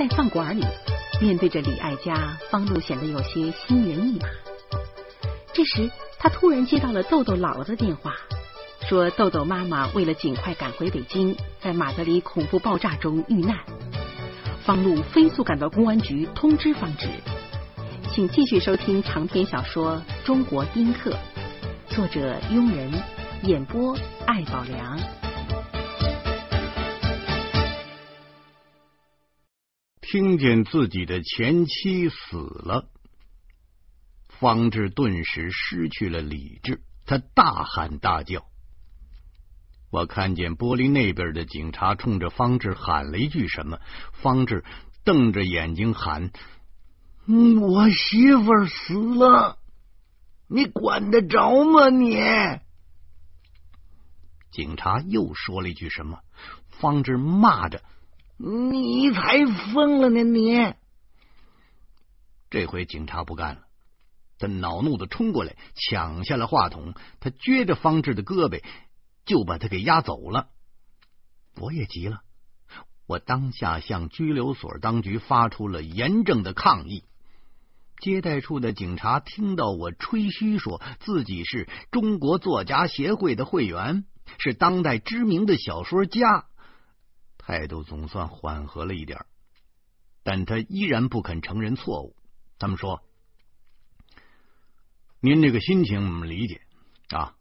在饭馆里，面对着李爱家，方露显得有些心猿意马。这时，他突然接到了豆豆姥姥的电话，说豆豆妈妈为了尽快赶回北京，在马德里恐怖爆炸中遇难。方露飞速赶到公安局通知方志。请继续收听长篇小说《中国丁克》，作者庸人，演播艾宝良。听见自己的前妻死了，方志顿时失去了理智，他大喊大叫。我看见玻璃那边的警察冲着方志喊了一句什么，方志瞪着眼睛喊。我媳妇死了，你管得着吗？你警察又说了一句什么？方志骂着：“你才疯了呢！你！”这回警察不干了，他恼怒的冲过来，抢下了话筒，他撅着方志的胳膊，就把他给押走了。我也急了，我当下向拘留所当局发出了严正的抗议。接待处的警察听到我吹嘘说自己是中国作家协会的会员，是当代知名的小说家，态度总算缓和了一点，但他依然不肯承认错误。他们说：“您这个心情我们理解啊，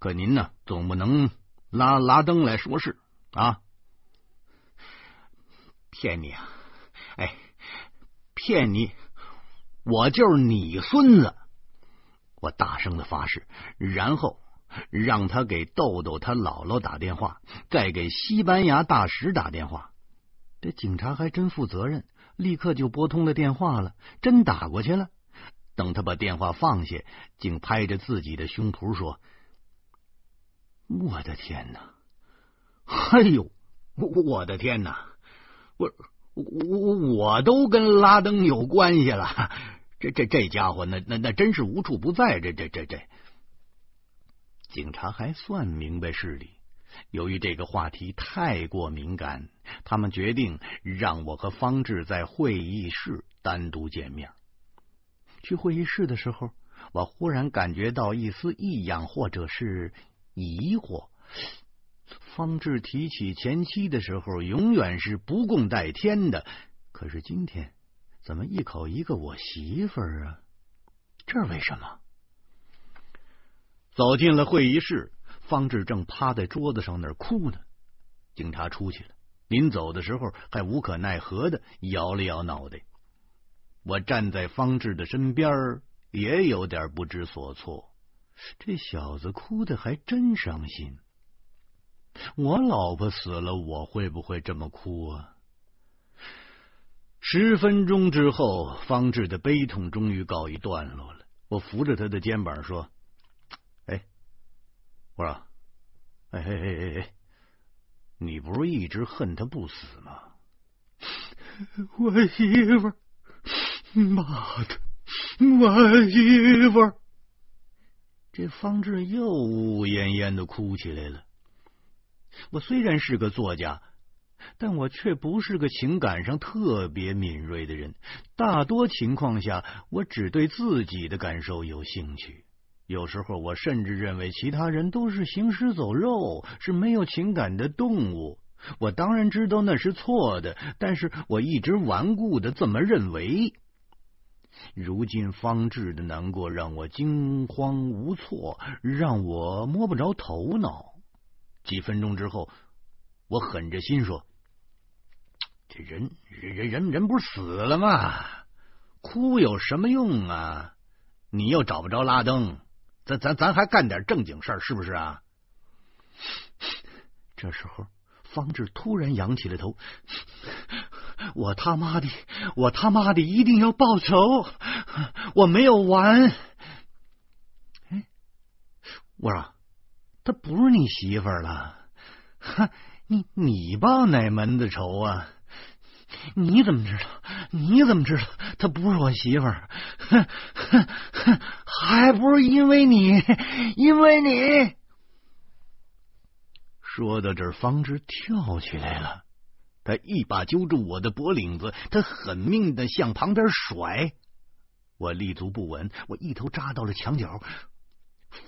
可您呢总不能拉拉登来说事啊，骗你啊，哎，骗你。”我就是你孙子！我大声的发誓，然后让他给豆豆他姥姥打电话，再给西班牙大使打电话。这警察还真负责任，立刻就拨通了电话了，真打过去了。等他把电话放下，竟拍着自己的胸脯说：“我的天哪！哎呦，我的天哪！我我我都跟拉登有关系了。”这这这家伙，那那那真是无处不在。这这这这，警察还算明白事理。由于这个话题太过敏感，他们决定让我和方志在会议室单独见面。去会议室的时候，我忽然感觉到一丝异样，或者是疑惑。方志提起前妻的时候，永远是不共戴天的。可是今天。怎么一口一个我媳妇儿啊？这为什么？走进了会议室，方志正趴在桌子上那儿哭呢。警察出去了，临走的时候还无可奈何的摇了摇脑袋。我站在方志的身边，也有点不知所措。这小子哭的还真伤心。我老婆死了，我会不会这么哭啊？十分钟之后，方志的悲痛终于告一段落了。我扶着他的肩膀说：“，我说，哎哎哎哎哎，你不是一直恨他不死吗？我媳妇儿，妈的，我媳妇儿！”这方志又呜呜咽咽的哭起来了。我虽然是个作家。但我却不是个情感上特别敏锐的人，大多情况下，我只对自己的感受有兴趣。有时候，我甚至认为其他人都是行尸走肉，是没有情感的动物。我当然知道那是错的，但是我一直顽固的这么认为。如今方志的难过让我惊慌无措，让我摸不着头脑。几分钟之后，我狠着心说。这人人人人不是死了吗？哭有什么用啊？你又找不着拉登，咱咱咱还干点正经事儿，是不是啊？这时候，方志突然仰起了头，我他妈的，我他妈的一定要报仇！我没有完。哎，我说，他不是你媳妇了？哈，你你报哪门子仇啊？你怎么知道？你怎么知道她不是我媳妇儿？哼哼哼，还不是因为你，因为你。说到这儿，方志跳起来了。他一把揪住我的脖领子，他狠命的向旁边甩。我立足不稳，我一头扎到了墙角。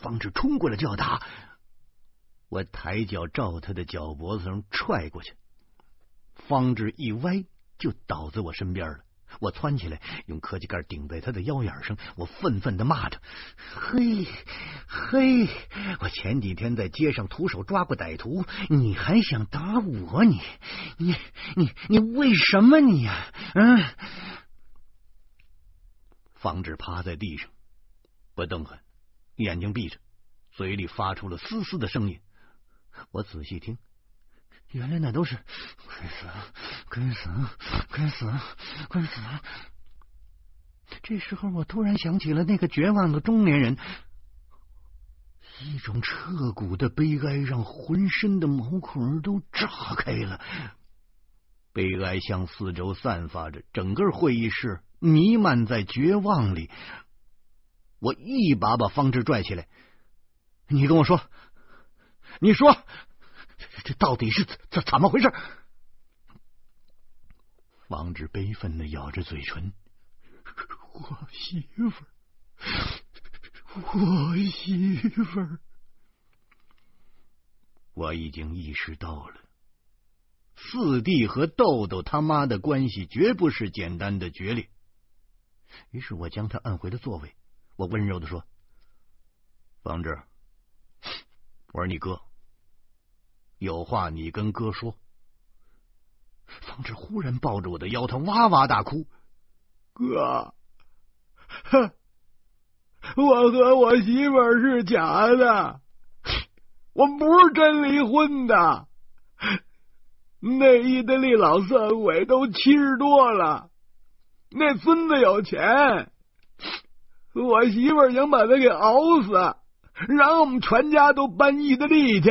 方志冲过来就要打，我抬脚照他的脚脖子上踹过去，方志一歪就倒在我身边了。我窜起来，用科技盖顶在他的腰眼上。我愤愤的骂着：“嘿，嘿！我前几天在街上徒手抓过歹徒，你还想打我？你，你，你，你为什么你呀？嗯！”方志趴在地上，不动弹，眼睛闭着，嘴里发出了嘶嘶的声音。我仔细听。原来那都是该死，该死，该死，该死！这时候，我突然想起了那个绝望的中年人，一种彻骨的悲哀让浑身的毛孔都炸开了，悲哀向四周散发着，整个会议室弥漫在绝望里。我一把把方志拽起来，你跟我说，你说。这到底是怎怎怎么回事？王志悲愤的咬着嘴唇：“我媳妇，我媳妇。”我已经意识到了，四弟和豆豆他妈的关系绝不是简单的决裂。于是我将他按回了座位，我温柔的说：“方志，我是你哥。”有话你跟哥说。方志忽然抱着我的腰，他哇哇大哭：“哥，我和我媳妇儿是假的，我不是真离婚的。那意大利老色鬼都七十多了，那孙子有钱，我媳妇儿想把他给熬死，然后我们全家都搬意大利去。”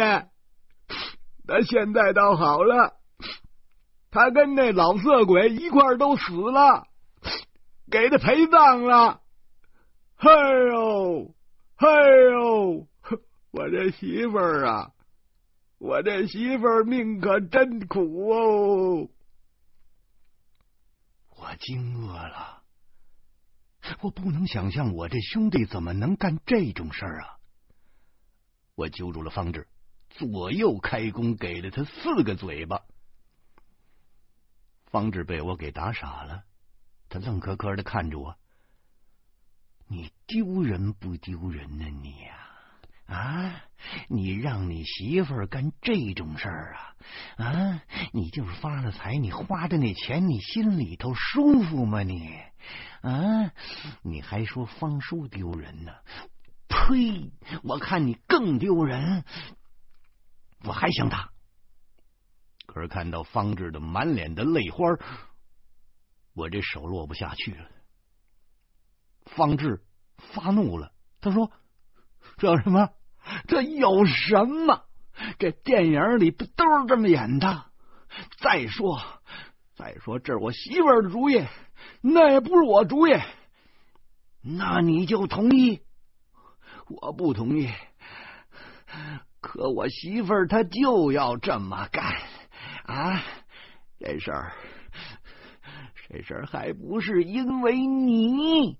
他现在倒好了，他跟那老色鬼一块都死了，给他陪葬了。嘿呦，嘿呦，我这媳妇儿啊，我这媳妇儿命可真苦哦！我惊愕了，我不能想象我这兄弟怎么能干这种事儿啊！我揪住了方志。左右开弓，给了他四个嘴巴。方志被我给打傻了，他愣磕磕的看着我：“你丢人不丢人呢？你呀，啊，你让你媳妇干这种事儿啊？啊，你就是发了财，你花的那钱，你心里头舒服吗？你啊，你还说方叔丢人呢？呸！我看你更丢人。”我还想打，可是看到方志的满脸的泪花，我这手落不下去了。方志发怒了，他说：“这有什么？这有什么？这电影里不都是这么演的？再说，再说，这是我媳妇儿的主意，那也不是我主意。那你就同意？我不同意。”可我媳妇儿她就要这么干啊！这事儿，这事儿还不是因为你。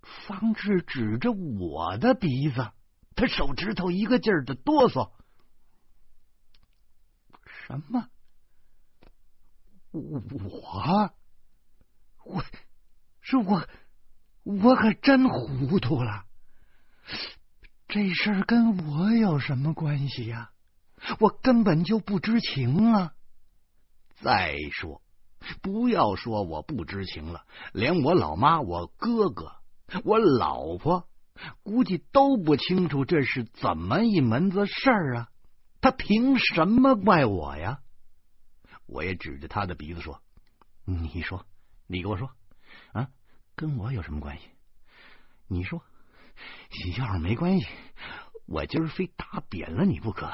方志指着我的鼻子，他手指头一个劲儿的哆嗦。什么？我我是我我可真糊涂了。这事儿跟我有什么关系呀？我根本就不知情啊！再说，不要说我不知情了，连我老妈、我哥哥、我老婆，估计都不清楚这是怎么一门子事儿啊！他凭什么怪我呀？我也指着他的鼻子说：“你说，你给我说啊，跟我有什么关系？你说。”要是没关系，我今儿非打扁了你不可。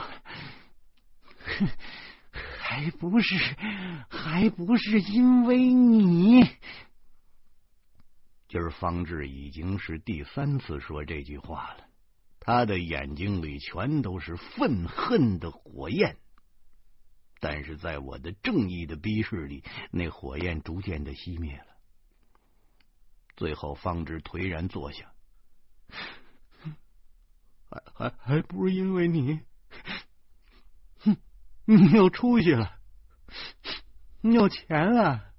哼还不是，还不是因为你。今儿方志已经是第三次说这句话了，他的眼睛里全都是愤恨的火焰。但是在我的正义的逼视里，那火焰逐渐的熄灭了。最后，方志颓然坐下，还还还不是因为你，哼，你有出息了，你有钱了，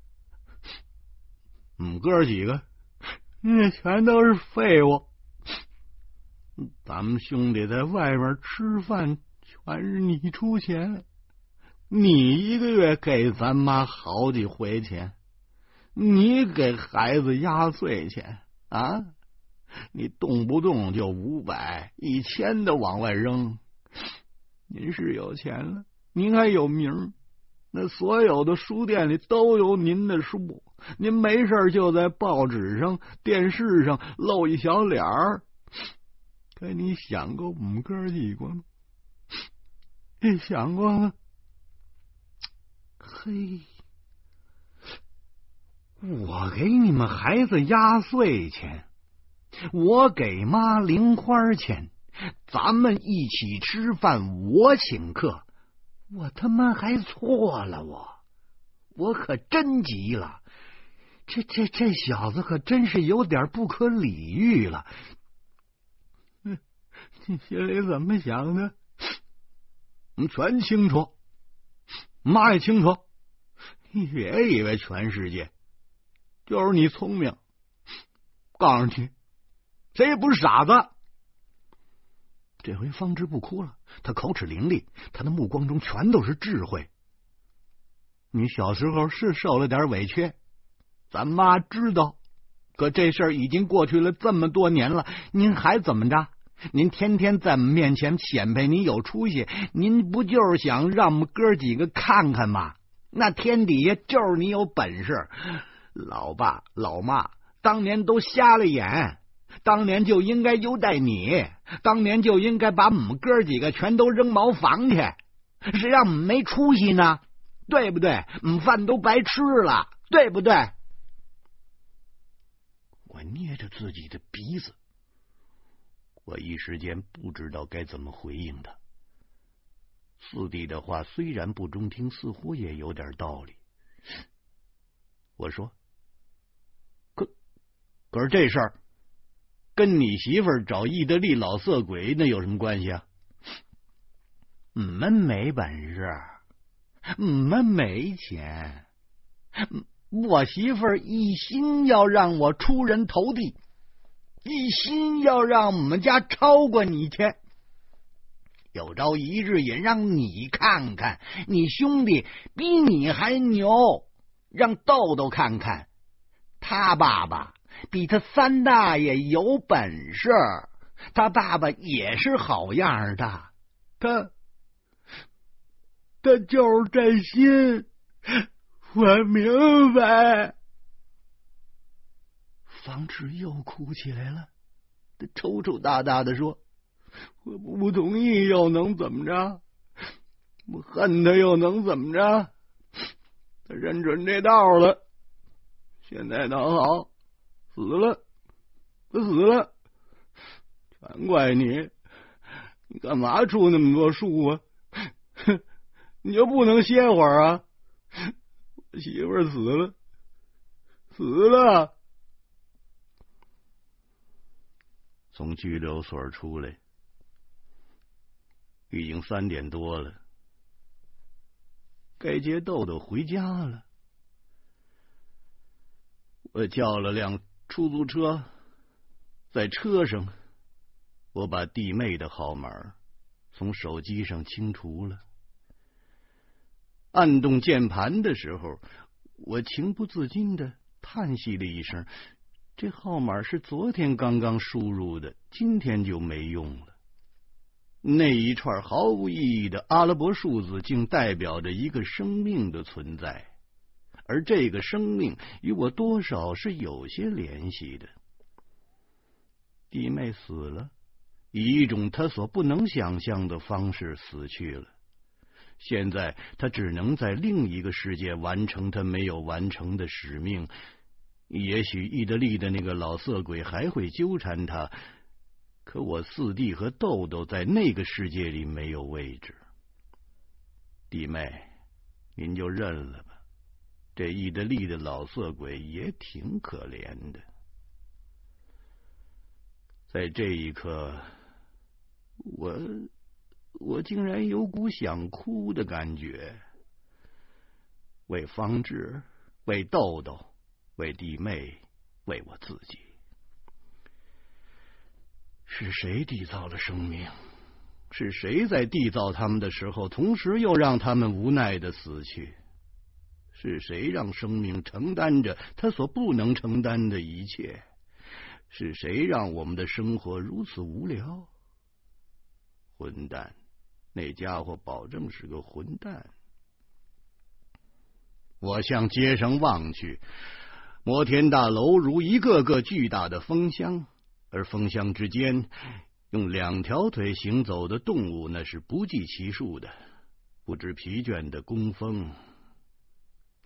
我们哥几个那全都是废物。咱们兄弟在外面吃饭，全是你出钱，你一个月给咱妈好几回钱，你给孩子压岁钱啊，你动不动就五百、一千的往外扔。您是有钱了，您还有名，那所有的书店里都有您的书，您没事就在报纸上、电视上露一小脸儿。可你想过我们哥几个吗？你想过吗？嘿，我给你们孩子压岁钱，我给妈零花钱，咱们一起吃饭，我请客，我他妈还错了，我我可真急了，这这这小子可真是有点不可理喻了。你心里怎么想的？我们全清楚，妈也清楚。你别以为全世界就是你聪明，告诉你，谁也不是傻子。这回方知不哭了，他口齿伶俐，他的目光中全都是智慧。你小时候是受了点委屈，咱妈知道，可这事儿已经过去了这么多年了，您还怎么着？您天天在我们面前显摆你有出息，您不就是想让我们哥几个看看吗？那天底下就是你有本事，老爸老妈当年都瞎了眼，当年就应该优待你，当年就应该把我们哥几个全都扔茅房去，谁让我们没出息呢？对不对？我们饭都白吃了，对不对？我捏着自己的鼻子。我一时间不知道该怎么回应他。四弟的话虽然不中听，似乎也有点道理。我说：“可可是这事儿跟你媳妇儿找意大利老色鬼那有什么关系啊？我们没本事，我们没钱，我媳妇儿一心要让我出人头地。”一心要让我们家超过你去，有朝一日也让你看看，你兄弟比你还牛，让豆豆看看，他爸爸比他三大爷有本事，他爸爸也是好样的，他他就是这心，我明白。方志又哭起来了，他抽抽搭搭的说：“我不同意又能怎么着？我恨他又能怎么着？他认准这道了，现在倒好，死了，他死了，全怪你！你干嘛出那么多树啊？你就不能歇会儿啊？我媳妇死了，死了。”从拘留所出来，已经三点多了，该接豆豆回家了。我叫了辆出租车，在车上，我把弟妹的号码从手机上清除了。按动键盘的时候，我情不自禁的叹息了一声。这号码是昨天刚刚输入的，今天就没用了。那一串毫无意义的阿拉伯数字，竟代表着一个生命的存在，而这个生命与我多少是有些联系的。弟妹死了，以一种他所不能想象的方式死去了。现在他只能在另一个世界完成他没有完成的使命。也许意大利的那个老色鬼还会纠缠他，可我四弟和豆豆在那个世界里没有位置。弟妹，您就认了吧。这意大利的老色鬼也挺可怜的。在这一刻，我我竟然有股想哭的感觉。为方志，为豆豆，为弟妹，为我自己，是谁缔造了生命？是谁在缔造他们的时候，同时又让他们无奈的死去？是谁让生命承担着他所不能承担的一切？是谁让我们的生活如此无聊？混蛋！那家伙保证是个混蛋！我向街上望去，摩天大楼如一个个巨大的风箱，而风箱之间用两条腿行走的动物，那是不计其数的，不知疲倦的工蜂。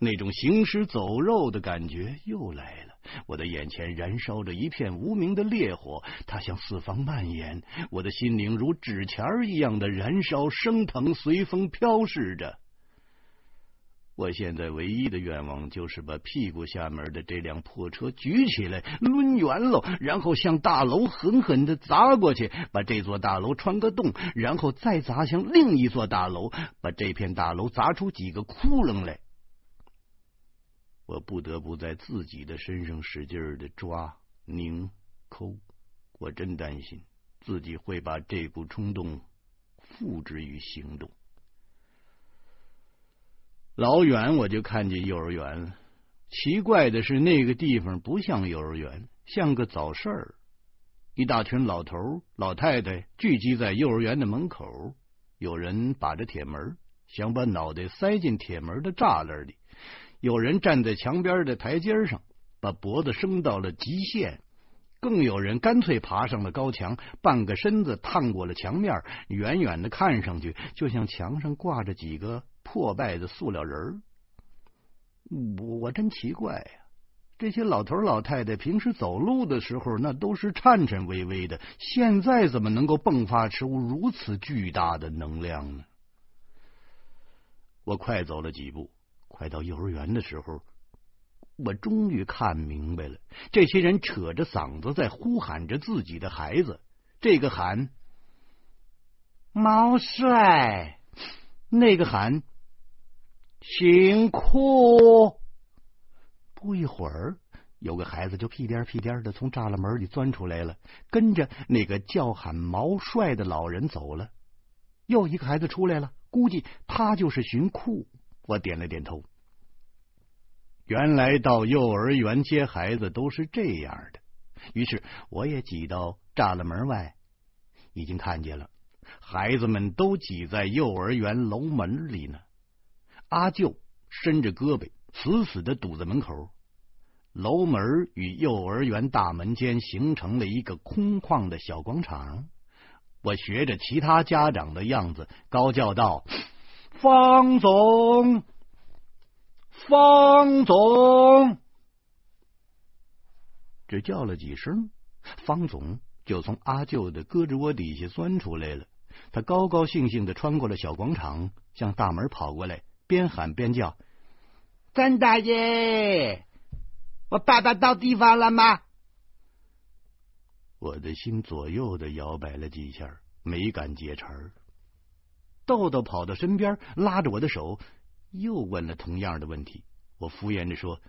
那种行尸走肉的感觉又来了，我的眼前燃烧着一片无名的烈火，它向四方蔓延，我的心灵如纸钱儿一样的燃烧升腾，随风飘逝着。我现在唯一的愿望就是把屁股下面的这辆破车举起来，抡圆了，然后向大楼狠狠的砸过去，把这座大楼穿个洞，然后再砸向另一座大楼，把这片大楼砸出几个窟窿来。我不得不在自己的身上使劲的抓、拧、抠，我真担心自己会把这股冲动付之于行动。老远我就看见幼儿园了。奇怪的是，那个地方不像幼儿园，像个早市儿。一大群老头老太太聚集在幼儿园的门口，有人把着铁门，想把脑袋塞进铁门的栅栏里；有人站在墙边的台阶上，把脖子伸到了极限；更有人干脆爬上了高墙，半个身子探过了墙面，远远的看上去，就像墙上挂着几个。破败的塑料人儿，我我真奇怪呀！这些老头老太太平时走路的时候，那都是颤颤巍巍的，现在怎么能够迸发出如此巨大的能量呢？我快走了几步，快到幼儿园的时候，我终于看明白了：这些人扯着嗓子在呼喊着自己的孩子，这个喊毛帅，那个喊。辛苦。不一会儿，有个孩子就屁颠屁颠的从栅栏门里钻出来了，跟着那个叫喊毛帅的老人走了。又一个孩子出来了，估计他就是寻库。我点了点头。原来到幼儿园接孩子都是这样的。于是我也挤到栅栏门外，已经看见了，孩子们都挤在幼儿园楼门里呢。阿舅伸着胳膊，死死的堵在门口。楼门与幼儿园大门间形成了一个空旷的小广场。我学着其他家长的样子，高叫道：“方总，方总！”只叫了几声，方总就从阿舅的胳肢窝底下钻出来了。他高高兴兴的穿过了小广场，向大门跑过来。边喊边叫：“张大爷，我爸爸到地方了吗？”我的心左右的摇摆了几下，没敢接茬儿。豆豆跑到身边，拉着我的手，又问了同样的问题。我敷衍着说：“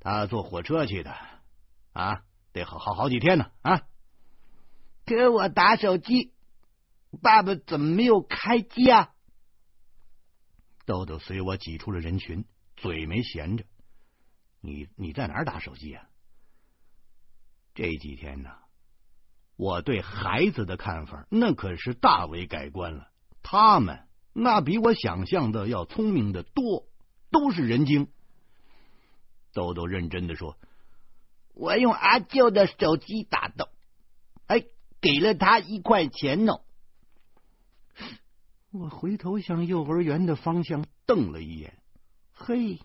他坐火车去的，啊，得好好好几天呢。”啊，给我打手机，爸爸怎么没有开机啊？豆豆随我挤出了人群，嘴没闲着。你你在哪儿打手机啊？这几天呢，我对孩子的看法那可是大为改观了。他们那比我想象的要聪明的多，都是人精。豆豆认真的说：“我用阿舅的手机打的，哎，给了他一块钱呢。”我回头向幼儿园的方向瞪了一眼，嘿，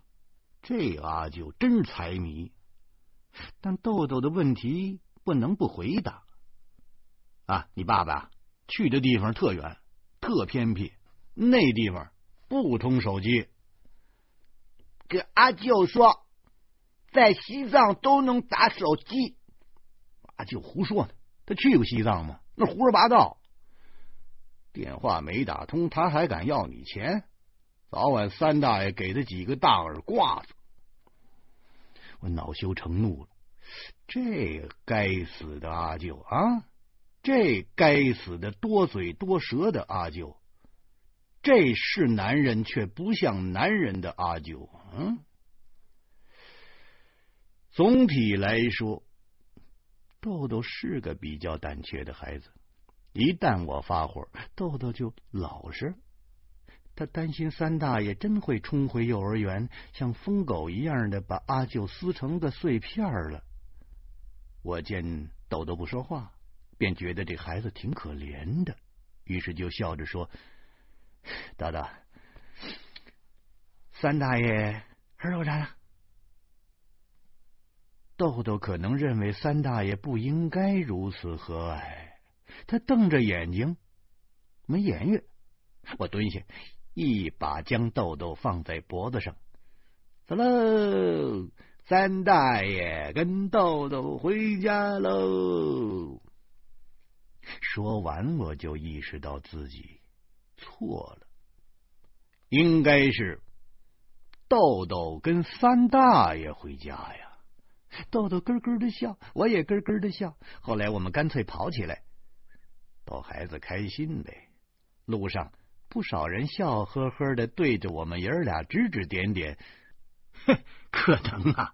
这阿舅真财迷。但豆豆的问题不能不回答。啊，你爸爸去的地方特远，特偏僻，那地方不通手机。跟阿舅说，在西藏都能打手机。阿舅胡说呢，他去过西藏吗？那胡说八道。电话没打通，他还敢要你钱？早晚三大爷给他几个大耳刮子。我恼羞成怒了，这该死的阿舅啊！这该死的多嘴多舌的阿舅，这是男人却不像男人的阿舅。嗯，总体来说，豆豆是个比较胆怯的孩子。一旦我发火，豆豆就老实。他担心三大爷真会冲回幼儿园，像疯狗一样的把阿舅撕成个碎片了。我见豆豆不说话，便觉得这孩子挺可怜的，于是就笑着说：“豆豆，三大爷儿子咋了？”豆豆可能认为三大爷不应该如此和蔼，他瞪着眼睛没言语。我蹲下。一把将豆豆放在脖子上，走喽！三大爷跟豆豆回家喽。说完，我就意识到自己错了，应该是豆豆跟三大爷回家呀。豆豆咯咯的笑，我也咯咯的笑。后来我们干脆跑起来，逗孩子开心呗。路上。不少人笑呵呵的对着我们爷儿俩指指点点，哼，可能啊，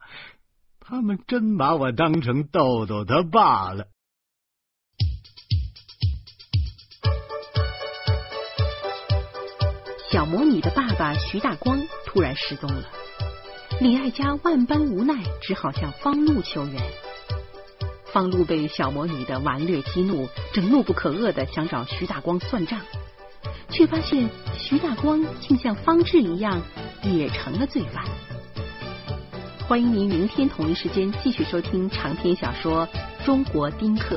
他们真把我当成豆豆他爸了。小魔女的爸爸徐大光突然失踪了，李爱家万般无奈，只好向方路求援。方路被小魔女的顽劣激怒，正怒不可遏的想找徐大光算账。却发现徐大光竟像方志一样也成了罪犯。欢迎您明天同一时间继续收听长篇小说《中国丁克》。